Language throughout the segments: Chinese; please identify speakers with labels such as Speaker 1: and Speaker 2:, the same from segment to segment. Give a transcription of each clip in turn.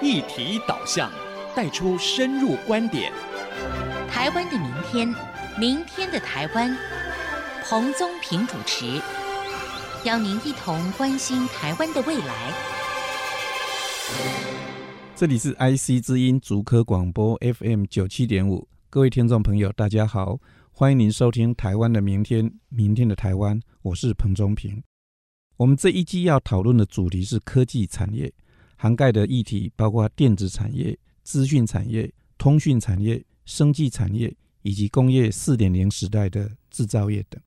Speaker 1: 议题导向，带出深入观点。
Speaker 2: 台湾的明天，明天的台湾，彭宗平主持，邀您一同关心台湾的未来。
Speaker 3: 这里是 IC 之音竹科广播 FM 九七点五，各位听众朋友，大家好，欢迎您收听《台湾的明天，明天的台湾》，我是彭宗平。我们这一季要讨论的主题是科技产业，涵盖的议题包括电子产业、资讯产业、通讯产业、生技产业以及工业四点零时代的制造业等。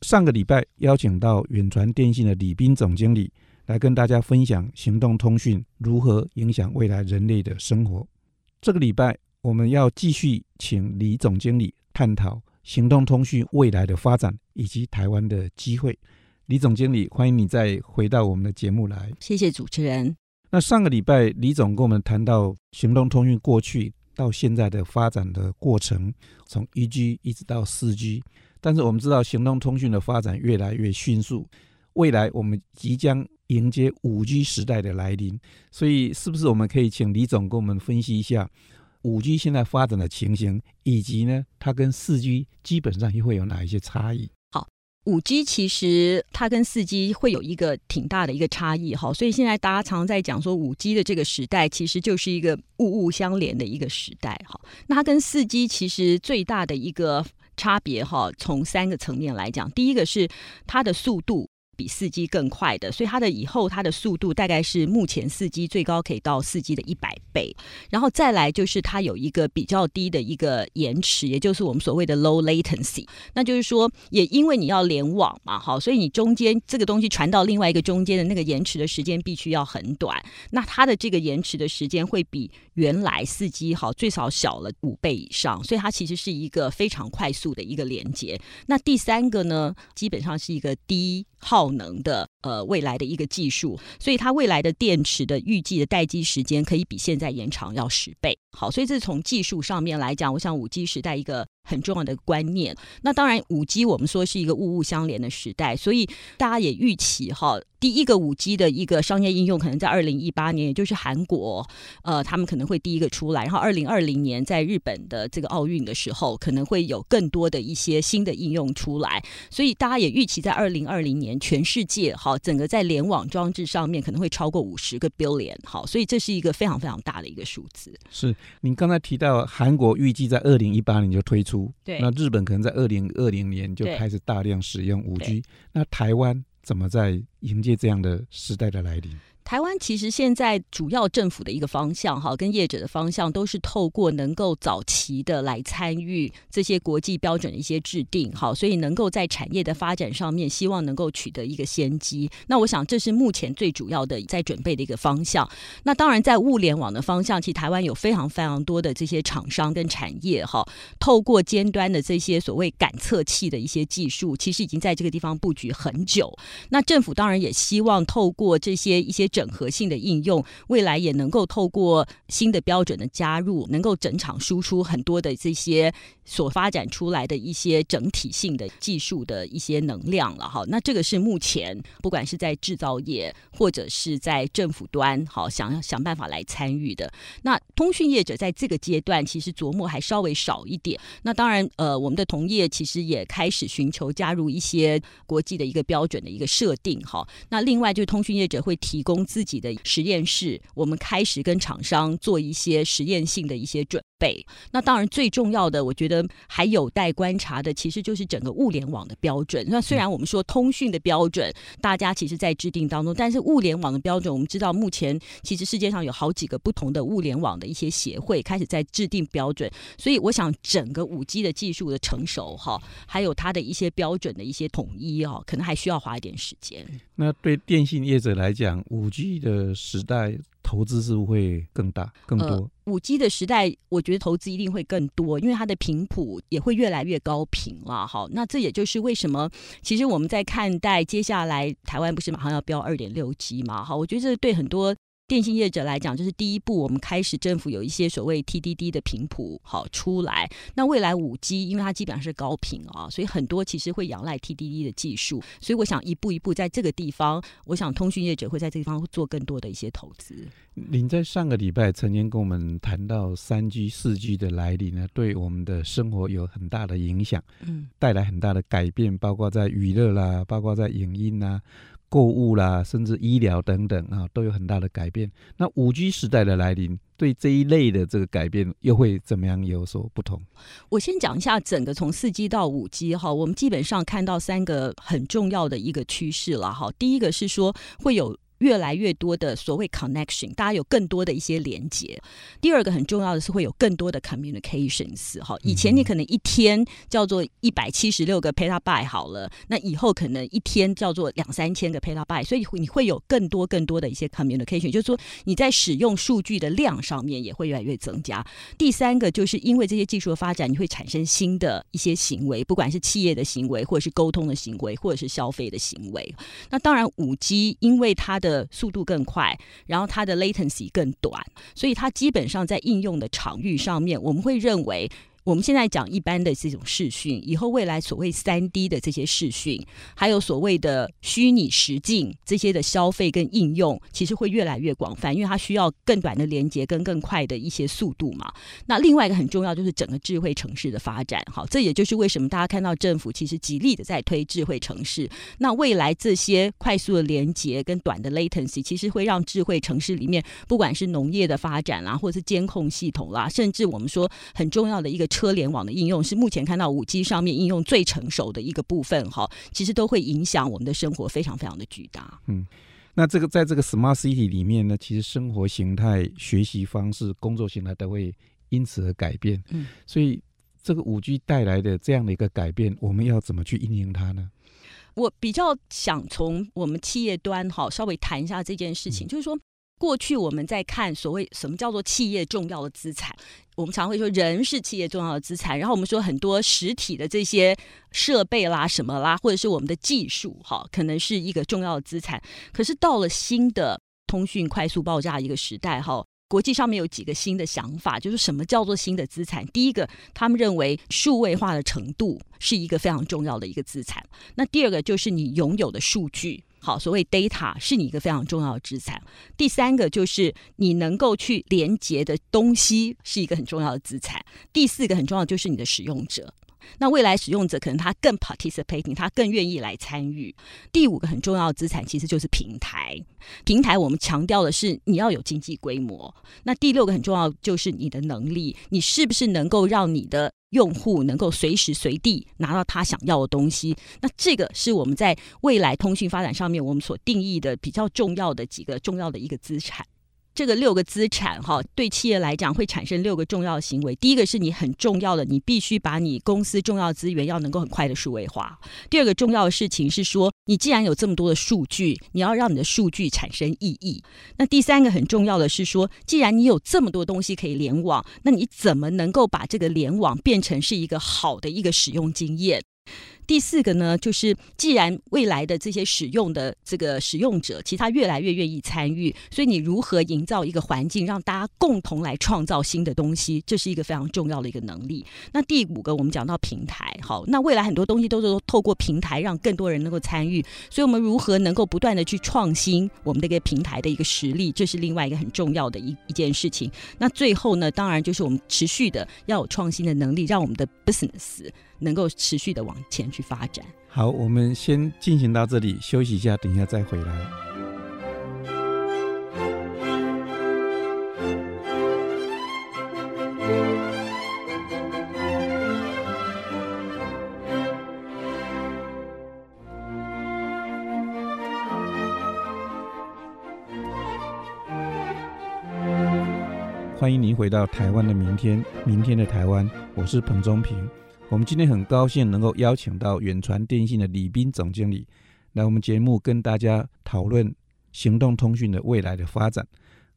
Speaker 3: 上个礼拜邀请到远传电信的李斌总经理来跟大家分享行动通讯如何影响未来人类的生活。这个礼拜我们要继续请李总经理探讨行动通讯未来的发展以及台湾的机会。李总经理，欢迎你再回到我们的节目来。
Speaker 4: 谢谢主持人。
Speaker 3: 那上个礼拜，李总跟我们谈到行动通讯过去到现在的发展的过程，从一 G 一直到四 G。但是我们知道，行动通讯的发展越来越迅速，未来我们即将迎接五 G 时代的来临。所以，是不是我们可以请李总跟我们分析一下五 G 现在发展的情形，以及呢，它跟四 G 基本上又会有哪一些差异？
Speaker 4: 五 G 其实它跟四 G 会有一个挺大的一个差异哈，所以现在大家常在讲说五 G 的这个时代其实就是一个物物相连的一个时代哈。那它跟四 G 其实最大的一个差别哈，从三个层面来讲，第一个是它的速度。比四 G 更快的，所以它的以后它的速度大概是目前四 G 最高可以到四 G 的一百倍，然后再来就是它有一个比较低的一个延迟，也就是我们所谓的 low latency。那就是说，也因为你要联网嘛，好，所以你中间这个东西传到另外一个中间的那个延迟的时间必须要很短。那它的这个延迟的时间会比原来四 G 好最少小了五倍以上，所以它其实是一个非常快速的一个连接。那第三个呢，基本上是一个低耗能的呃未来的一个技术，所以它未来的电池的预计的待机时间可以比现在延长要十倍。好，所以这是从技术上面来讲，我想五 G 时代一个很重要的观念。那当然，五 G 我们说是一个物物相连的时代，所以大家也预期哈，第一个五 G 的一个商业应用可能在二零一八年，也就是韩国，呃，他们可能会第一个出来。然后二零二零年在日本的这个奥运的时候，可能会有更多的一些新的应用出来。所以大家也预期在二零二零年，全世界哈整个在联网装置上面可能会超过五十个 billion。好，所以这是一个非常非常大的一个数字。
Speaker 3: 是。您刚才提到韩国预计在二零一八年就推出，
Speaker 4: 对，
Speaker 3: 那日本可能在二零二零年就开始大量使用五 G，那台湾怎么在迎接这样的时代的来临？
Speaker 4: 台湾其实现在主要政府的一个方向，哈，跟业者的方向都是透过能够早期的来参与这些国际标准的一些制定，好，所以能够在产业的发展上面，希望能够取得一个先机。那我想这是目前最主要的在准备的一个方向。那当然在物联网的方向，其实台湾有非常非常多的这些厂商跟产业，哈，透过尖端的这些所谓感测器的一些技术，其实已经在这个地方布局很久。那政府当然也希望透过这些一些。整合性的应用，未来也能够透过新的标准的加入，能够整场输出很多的这些所发展出来的一些整体性的技术的一些能量了哈。那这个是目前不管是在制造业或者是在政府端，好想要想办法来参与的。那通讯业者在这个阶段其实琢磨还稍微少一点。那当然，呃，我们的同业其实也开始寻求加入一些国际的一个标准的一个设定哈。那另外就是通讯业者会提供。自己的实验室，我们开始跟厂商做一些实验性的一些准备。那当然最重要的，我觉得还有待观察的，其实就是整个物联网的标准。那虽然我们说通讯的标准，大家其实在制定当中，但是物联网的标准，我们知道目前其实世界上有好几个不同的物联网的一些协会开始在制定标准。所以我想，整个五 G 的技术的成熟哈，还有它的一些标准的一些统一哈，可能还需要花一点时间。
Speaker 3: 那对电信业者来讲，五 G 的时代投资是不是会更大、更多？呃，
Speaker 4: 五 G 的时代，我觉得投资一定会更多，因为它的频谱也会越来越高频了。好，那这也就是为什么，其实我们在看待接下来台湾不是马上要标二点六 G 嘛？好，我觉得这对很多电信业者来讲，就是第一步，我们开始政府有一些所谓 TDD 的频谱好出来。那未来五 G，因为它基本上是高频啊，所以很多其实会仰赖 TDD 的技术。所以我想一步一步在这个地方，我想通讯业者会在这个地方做更多的一些投资。
Speaker 3: 您在上个礼拜曾经跟我们谈到三 G、四 G 的来临呢，对我们的生活有很大的影响，嗯，带来很大的改变，包括在娱乐啦，包括在影音啦。购物啦，甚至医疗等等啊，都有很大的改变。那五 G 时代的来临，对这一类的这个改变又会怎么样有所不同？
Speaker 4: 我先讲一下整个从四 G 到五 G 哈，我们基本上看到三个很重要的一个趋势了哈。第一个是说会有。越来越多的所谓 connection，大家有更多的一些连接。第二个很重要的是会有更多的 communications。哈，以前你可能一天叫做一百七十六个 petabyte 好了，那以后可能一天叫做两三千个 petabyte，所以你会有更多更多的一些 communication，就是说你在使用数据的量上面也会越来越增加。第三个就是因为这些技术的发展，你会产生新的一些行为，不管是企业的行为，或者是沟通的行为，或者是消费的行为。那当然五 G 因为它的速度更快，然后它的 latency 更短，所以它基本上在应用的场域上面，我们会认为。我们现在讲一般的这种视讯，以后未来所谓三 D 的这些视讯，还有所谓的虚拟实境这些的消费跟应用，其实会越来越广泛，因为它需要更短的连接跟更快的一些速度嘛。那另外一个很重要就是整个智慧城市的发展，好，这也就是为什么大家看到政府其实极力的在推智慧城市。那未来这些快速的连接跟短的 latency，其实会让智慧城市里面，不管是农业的发展啦，或者是监控系统啦，甚至我们说很重要的一个。车联网的应用是目前看到五 G 上面应用最成熟的一个部分哈，其实都会影响我们的生活非常非常的巨大。
Speaker 3: 嗯，那这个在这个 Smart City 里面呢，其实生活形态、学习方式、工作形态都会因此而改变。嗯，所以这个五 G 带来的这样的一个改变，我们要怎么去应用它呢？
Speaker 4: 我比较想从我们企业端哈稍微谈一下这件事情，嗯、就是说。过去我们在看所谓什么叫做企业重要的资产，我们常会说人是企业重要的资产，然后我们说很多实体的这些设备啦、什么啦，或者是我们的技术，哈，可能是一个重要的资产。可是到了新的通讯快速爆炸一个时代，哈，国际上面有几个新的想法，就是什么叫做新的资产？第一个，他们认为数位化的程度是一个非常重要的一个资产。那第二个就是你拥有的数据。好，所谓 data 是你一个非常重要的资产。第三个就是你能够去连接的东西是一个很重要的资产。第四个很重要就是你的使用者。那未来使用者可能他更 participating，他更愿意来参与。第五个很重要的资产其实就是平台。平台我们强调的是你要有经济规模。那第六个很重要就是你的能力，你是不是能够让你的用户能够随时随地拿到他想要的东西？那这个是我们在未来通讯发展上面我们所定义的比较重要的几个重要的一个资产。这个六个资产哈，对企业来讲会产生六个重要的行为。第一个是你很重要的，你必须把你公司重要资源要能够很快的数位化。第二个重要的事情是说，你既然有这么多的数据，你要让你的数据产生意义。那第三个很重要的是说，既然你有这么多东西可以联网，那你怎么能够把这个联网变成是一个好的一个使用经验？第四个呢，就是既然未来的这些使用的这个使用者，其实他越来越愿意参与，所以你如何营造一个环境，让大家共同来创造新的东西，这是一个非常重要的一个能力。那第五个，我们讲到平台，好，那未来很多东西都是透过平台，让更多人能够参与，所以我们如何能够不断的去创新我们的一个平台的一个实力，这是另外一个很重要的一一件事情。那最后呢，当然就是我们持续的要有创新的能力，让我们的 business。能够持续的往前去发展。
Speaker 3: 好，我们先进行到这里，休息一下，等一下再回来。欢迎您回到台湾的明天，明天的台湾，我是彭中平。我们今天很高兴能够邀请到远传电信的李斌总经理来我们节目跟大家讨论行动通讯的未来的发展。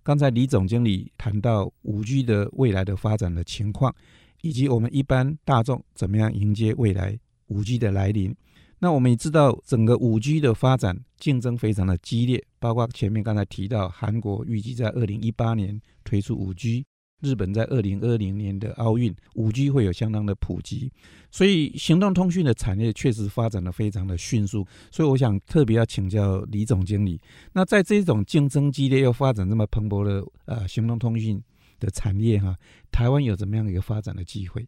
Speaker 3: 刚才李总经理谈到五 G 的未来的发展的情况，以及我们一般大众怎么样迎接未来五 G 的来临。那我们也知道，整个五 G 的发展竞争非常的激烈，包括前面刚才提到，韩国预计在二零一八年推出五 G。日本在二零二零年的奥运，五 G 会有相当的普及，所以行动通讯的产业确实发展的非常的迅速。所以我想特别要请教李总经理，那在这种竞争激烈又发展这么蓬勃的呃行动通讯的产业哈，台湾有怎么样一个发展的机会？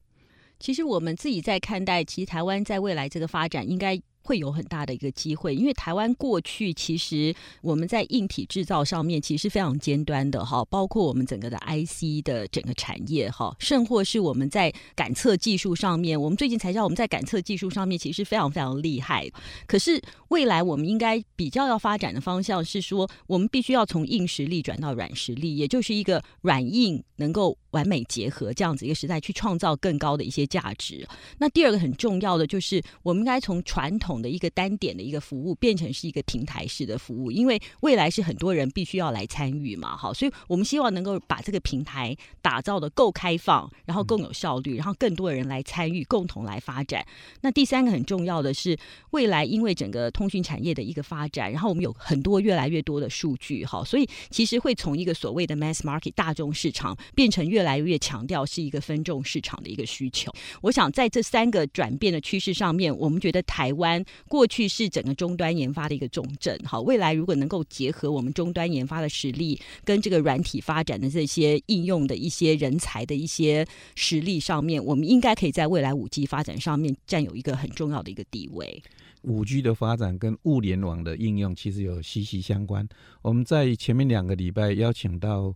Speaker 4: 其实我们自己在看待，其实台湾在未来这个发展应该。会有很大的一个机会，因为台湾过去其实我们在硬体制造上面其实是非常尖端的哈，包括我们整个的 IC 的整个产业哈，甚或是我们在感测技术上面，我们最近才知道我们在感测技术上面其实非常非常厉害。可是未来我们应该比较要发展的方向是说，我们必须要从硬实力转到软实力，也就是一个软硬能够完美结合这样子一个时代，去创造更高的一些价值。那第二个很重要的就是，我们应该从传统统的一个单点的一个服务变成是一个平台式的服务，因为未来是很多人必须要来参与嘛，好，所以我们希望能够把这个平台打造的够开放，然后更有效率，然后更多的人来参与，共同来发展。那第三个很重要的是，未来因为整个通讯产业的一个发展，然后我们有很多越来越多的数据，好，所以其实会从一个所谓的 mass market 大众市场变成越来越强调是一个分众市场的一个需求。我想在这三个转变的趋势上面，我们觉得台湾。过去是整个终端研发的一个重镇，好，未来如果能够结合我们终端研发的实力，跟这个软体发展的这些应用的一些人才的一些实力上面，我们应该可以在未来五 G 发展上面占有一个很重要的一个地位。
Speaker 3: 五 G 的发展跟物联网的应用其实有息息相关。我们在前面两个礼拜邀请到。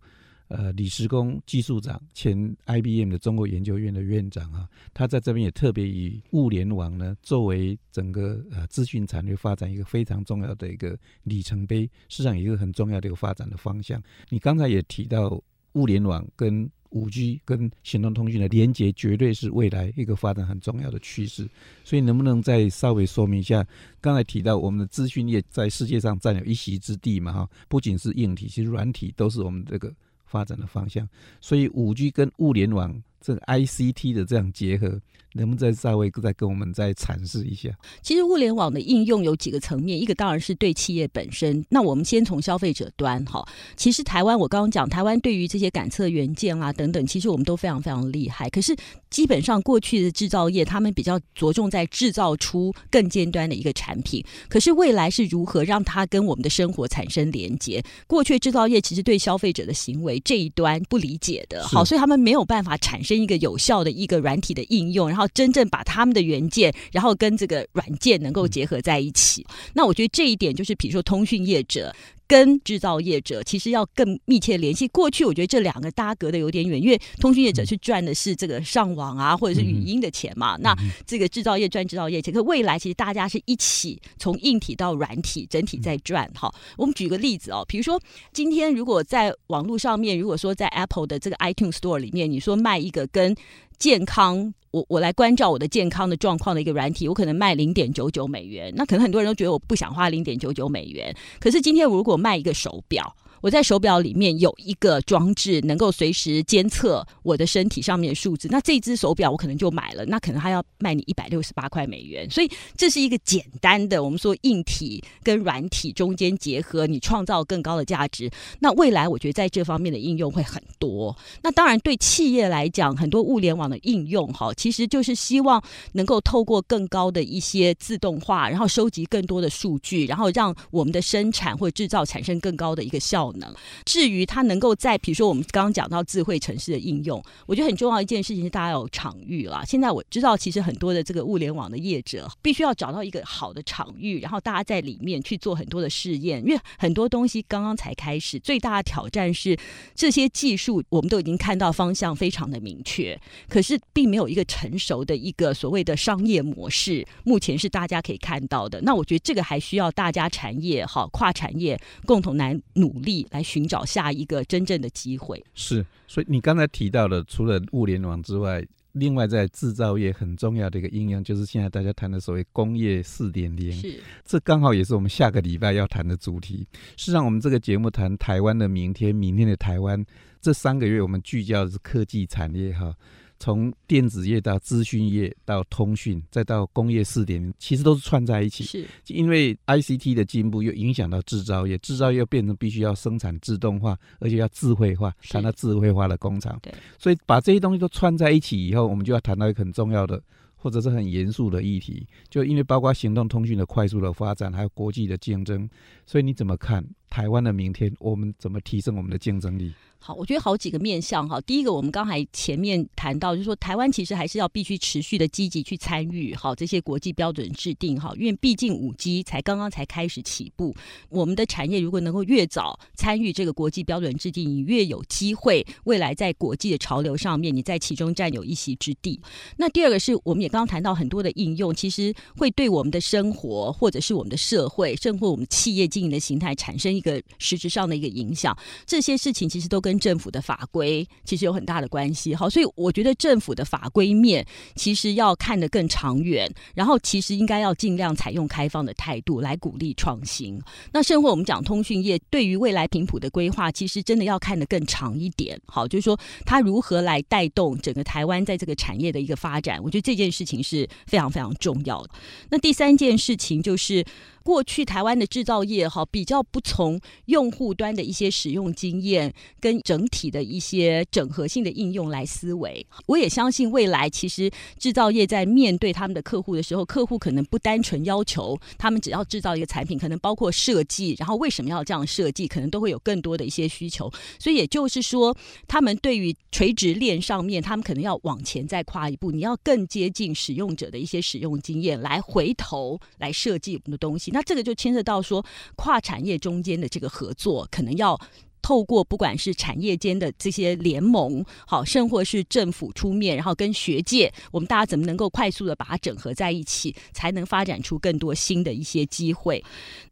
Speaker 3: 呃，李时工技术长，前 IBM 的中国研究院的院长啊，他在这边也特别以物联网呢作为整个呃资讯产业发展一个非常重要的一个里程碑，实际上也是很重要的一个发展的方向。你刚才也提到物联网跟五 G 跟行动通讯的连接，绝对是未来一个发展很重要的趋势。所以，能不能再稍微说明一下？刚才提到我们的资讯业在世界上占有一席之地嘛？哈，不仅是硬体，其实软体都是我们这个。发展的方向，所以五 G 跟物联网这个 ICT 的这样结合。能不能再稍微再跟我们再阐释一下？
Speaker 4: 其实物联网的应用有几个层面，一个当然是对企业本身。那我们先从消费者端哈。其实台湾我刚刚讲，台湾对于这些感测元件啊等等，其实我们都非常非常厉害。可是基本上过去的制造业，他们比较着重在制造出更尖端的一个产品。可是未来是如何让它跟我们的生活产生连接？过去制造业其实对消费者的行为这一端不理解的，好，所以他们没有办法产生一个有效的一个软体的应用，然后。真正把他们的原件，然后跟这个软件能够结合在一起，那我觉得这一点就是，比如说通讯业者。跟制造业者其实要更密切联系。过去我觉得这两个大家隔的有点远，因为通讯业者去赚的是这个上网啊，或者是语音的钱嘛。那这个制造业赚制造业钱，可未来其实大家是一起从硬体到软体整体在赚。哈，我们举个例子哦，比如说今天如果在网络上面，如果说在 Apple 的这个 iTunes Store 里面，你说卖一个跟健康，我我来关照我的健康的状况的一个软体，我可能卖零点九九美元。那可能很多人都觉得我不想花零点九九美元。可是今天我如果卖一个手表。我在手表里面有一个装置，能够随时监测我的身体上面的数字。那这只手表我可能就买了，那可能它要卖你一百六十八块美元。所以这是一个简单的，我们说硬体跟软体中间结合，你创造更高的价值。那未来我觉得在这方面的应用会很多。那当然对企业来讲，很多物联网的应用哈，其实就是希望能够透过更高的一些自动化，然后收集更多的数据，然后让我们的生产或制造产生更高的一个效。能至于它能够在，比如说我们刚刚讲到智慧城市的应用，我觉得很重要一件事情是大家有场域啦。现在我知道，其实很多的这个物联网的业者必须要找到一个好的场域，然后大家在里面去做很多的试验，因为很多东西刚刚才开始。最大的挑战是这些技术我们都已经看到方向非常的明确，可是并没有一个成熟的一个所谓的商业模式，目前是大家可以看到的。那我觉得这个还需要大家产业哈跨产业共同来努力。来寻找下一个真正的机会。
Speaker 3: 是，所以你刚才提到的，除了物联网之外，另外在制造业很重要的一个应用，就是现在大家谈的所谓工业四点零。
Speaker 4: 是，
Speaker 3: 这刚好也是我们下个礼拜要谈的主题。事实上，我们这个节目谈台湾的明天，明天的台湾，这三个月我们聚焦的是科技产业哈。从电子业到资讯业到通讯，再到工业四点零，其实都是串在一起。
Speaker 4: 是，
Speaker 3: 因为 ICT 的进步又影响到制造业，制造业又变成必须要生产自动化，而且要智慧化，谈到智慧化的工厂。对，所以把这些东西都串在一起以后，我们就要谈到一个很重要的。或者是很严肃的议题，就因为包括行动通讯的快速的发展，还有国际的竞争，所以你怎么看台湾的明天？我们怎么提升我们的竞争力？
Speaker 4: 好，我觉得好几个面向哈。第一个，我们刚才前面谈到，就是说台湾其实还是要必须持续的积极去参与好这些国际标准制定哈，因为毕竟五 G 才刚刚才开始起步，我们的产业如果能够越早参与这个国际标准制定，你越有机会未来在国际的潮流上面，你在其中占有一席之地。那第二个是，我们也刚刚谈到很多的应用，其实会对我们的生活或者是我们的社会，甚或我们企业经营的形态产生一个实质上的一个影响。这些事情其实都跟跟政府的法规其实有很大的关系，好，所以我觉得政府的法规面其实要看得更长远，然后其实应该要尽量采用开放的态度来鼓励创新。那甚或我们讲通讯业对于未来频谱的规划，其实真的要看得更长一点，好，就是说它如何来带动整个台湾在这个产业的一个发展，我觉得这件事情是非常非常重要的。那第三件事情就是。过去台湾的制造业哈比较不从用户端的一些使用经验跟整体的一些整合性的应用来思维，我也相信未来其实制造业在面对他们的客户的时候，客户可能不单纯要求他们只要制造一个产品，可能包括设计，然后为什么要这样设计，可能都会有更多的一些需求。所以也就是说，他们对于垂直链上面，他们可能要往前再跨一步，你要更接近使用者的一些使用经验，来回头来设计我们的东西。那这个就牵涉到说，跨产业中间的这个合作，可能要。透过不管是产业间的这些联盟，好，甚或是政府出面，然后跟学界，我们大家怎么能够快速的把它整合在一起，才能发展出更多新的一些机会。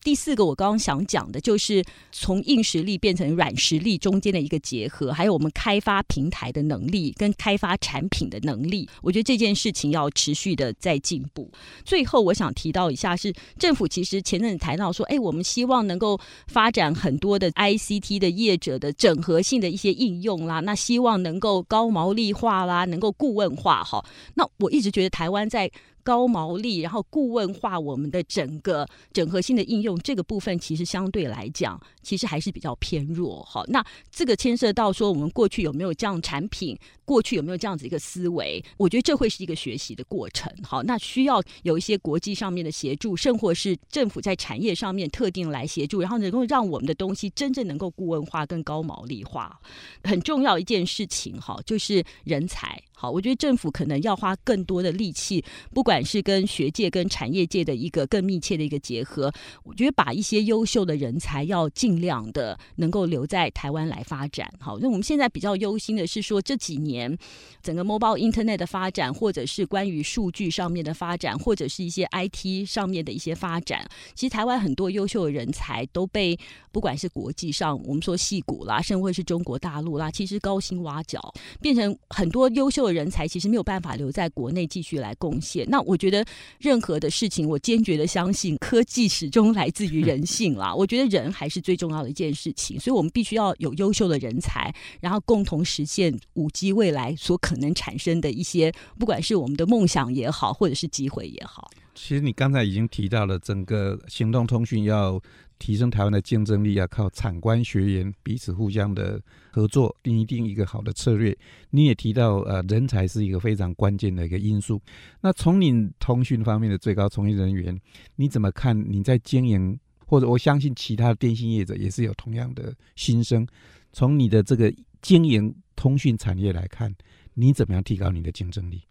Speaker 4: 第四个，我刚刚想讲的就是从硬实力变成软实力中间的一个结合，还有我们开发平台的能力跟开发产品的能力，我觉得这件事情要持续的在进步。最后，我想提到一下是政府其实前阵子谈到说，哎，我们希望能够发展很多的 ICT 的。业者的整合性的一些应用啦，那希望能够高毛利化啦，能够顾问化哈。那我一直觉得台湾在。高毛利，然后顾问化我们的整个整合性的应用这个部分，其实相对来讲，其实还是比较偏弱。好，那这个牵涉到说，我们过去有没有这样产品，过去有没有这样子一个思维？我觉得这会是一个学习的过程。好，那需要有一些国际上面的协助，甚或是政府在产业上面特定来协助，然后能够让我们的东西真正能够顾问、化更高毛利化。很重要一件事情，哈，就是人才。好，我觉得政府可能要花更多的力气，不管是跟学界、跟产业界的一个更密切的一个结合。我觉得把一些优秀的人才要尽量的能够留在台湾来发展。好，那我们现在比较忧心的是说，这几年整个 mobile internet 的发展，或者是关于数据上面的发展，或者是一些 IT 上面的一些发展，其实台湾很多优秀的人才都被不管是国际上我们说矽谷啦，甚或是中国大陆啦，其实高薪挖角，变成很多优秀的。人才其实没有办法留在国内继续来贡献。那我觉得任何的事情，我坚决的相信科技始终来自于人性啦。我觉得人还是最重要的一件事情，所以我们必须要有优秀的人才，然后共同实现五 G 未来所可能产生的一些，不管是我们的梦想也好，或者是机会也好。
Speaker 3: 其实你刚才已经提到了，整个行动通讯要提升台湾的竞争力，要靠产官学研彼此互相的合作，定一定一个好的策略。你也提到，呃，人才是一个非常关键的一个因素。那从你通讯方面的最高从业人员，你怎么看？你在经营，或者我相信其他的电信业者也是有同样的心声。从你的这个经营通讯产业来看，你怎么样提高你的竞争力？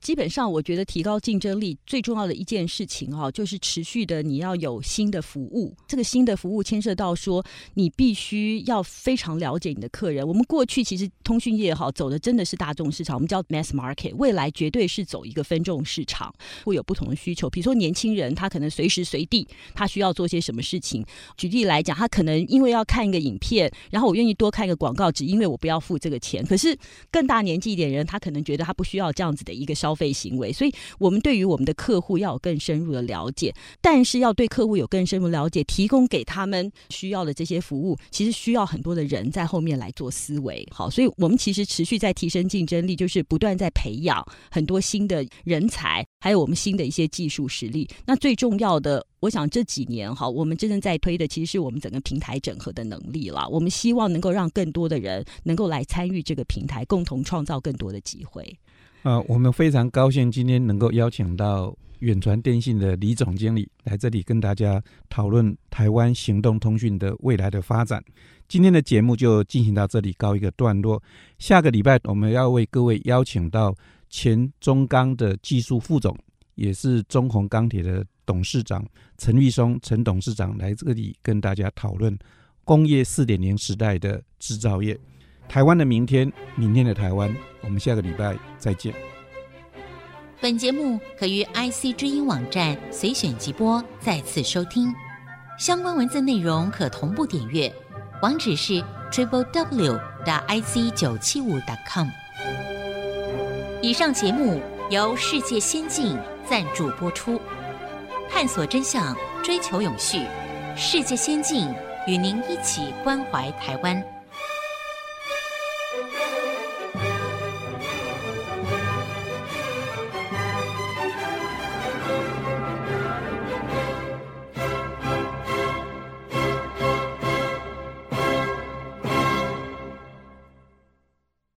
Speaker 4: 基本上，我觉得提高竞争力最重要的一件事情哈，就是持续的你要有新的服务。这个新的服务牵涉到说，你必须要非常了解你的客人。我们过去其实通讯业哈走的真的是大众市场，我们叫 mass market。未来绝对是走一个分众市场，会有不同的需求。比如说年轻人，他可能随时随地他需要做些什么事情。举例来讲，他可能因为要看一个影片，然后我愿意多看一个广告，只因为我不要付这个钱。可是更大年纪一点人，他可能觉得他不需要这样子的一个消消费行为。所以，我们对于我们的客户要有更深入的了解，但是要对客户有更深入了解，提供给他们需要的这些服务，其实需要很多的人在后面来做思维。好，所以我们其实持续在提升竞争力，就是不断在培养很多新的人才，还有我们新的一些技术实力。那最重要的，我想这几年哈，我们真正在推的，其实是我们整个平台整合的能力了。我们希望能够让更多的人能够来参与这个平台，共同创造更多的机会。
Speaker 3: 呃，我们非常高兴今天能够邀请到远传电信的李总经理来这里跟大家讨论台湾行动通讯的未来的发展。今天的节目就进行到这里，告一个段落。下个礼拜我们要为各位邀请到前中钢的技术副总，也是中宏钢铁的董事长陈玉松陈董事长来这里跟大家讨论工业四点零时代的制造业，台湾的明天，明天的台湾。我们下个礼拜再见。
Speaker 2: 本节目可于 IC 之音网站随选即播再次收听，相关文字内容可同步点阅，网址是 triplew 的 ic 九七五 .com。以上节目由世界先进赞助播出。探索真相，追求永续。世界先进与您一起关怀台湾。